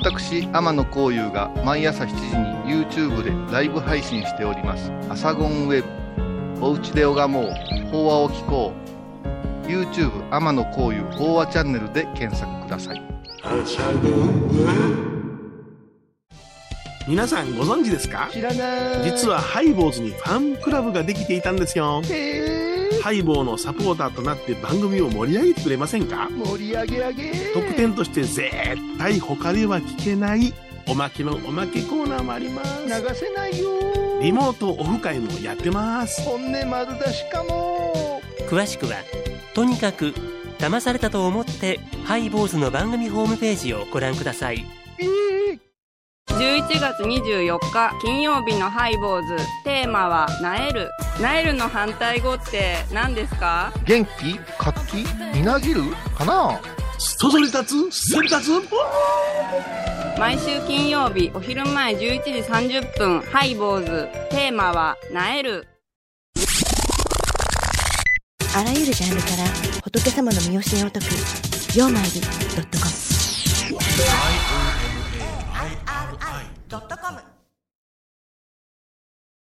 私天野幸雄が毎朝7時に YouTube でライブ配信しております「アサゴンウェブ」「おうちで拝もう。法話を聞こう」YouTube 天野幸雄法話チャンネルで検索ください。皆さんご存知ですか？知らない。実はハイボーズにファンクラブができていたんですよ。へえハイボーのサポーターとなって番組を盛り上げてくれませんか？盛り上げ上げ。特典として絶対他では聞けないおまけのおまけコーナーもあります。流せないよ。リモートオフ会もやってます。本音丸出しかも。詳しくはとにかく騙されたと思ってハイボーズの番組ホームページをご覧ください。えー11月24日金曜日のハイボーズ。テーマは「なえる」なえるの反対語って何ですか？元気？活気みなぎる？かな？そそり立つ？そり立つ？毎週金曜日お昼前11時30分ハイボーズ。テーマは「なえる」あらゆるジャンルから仏様の身教えを解く「曜マイルドットコム」ドットコム。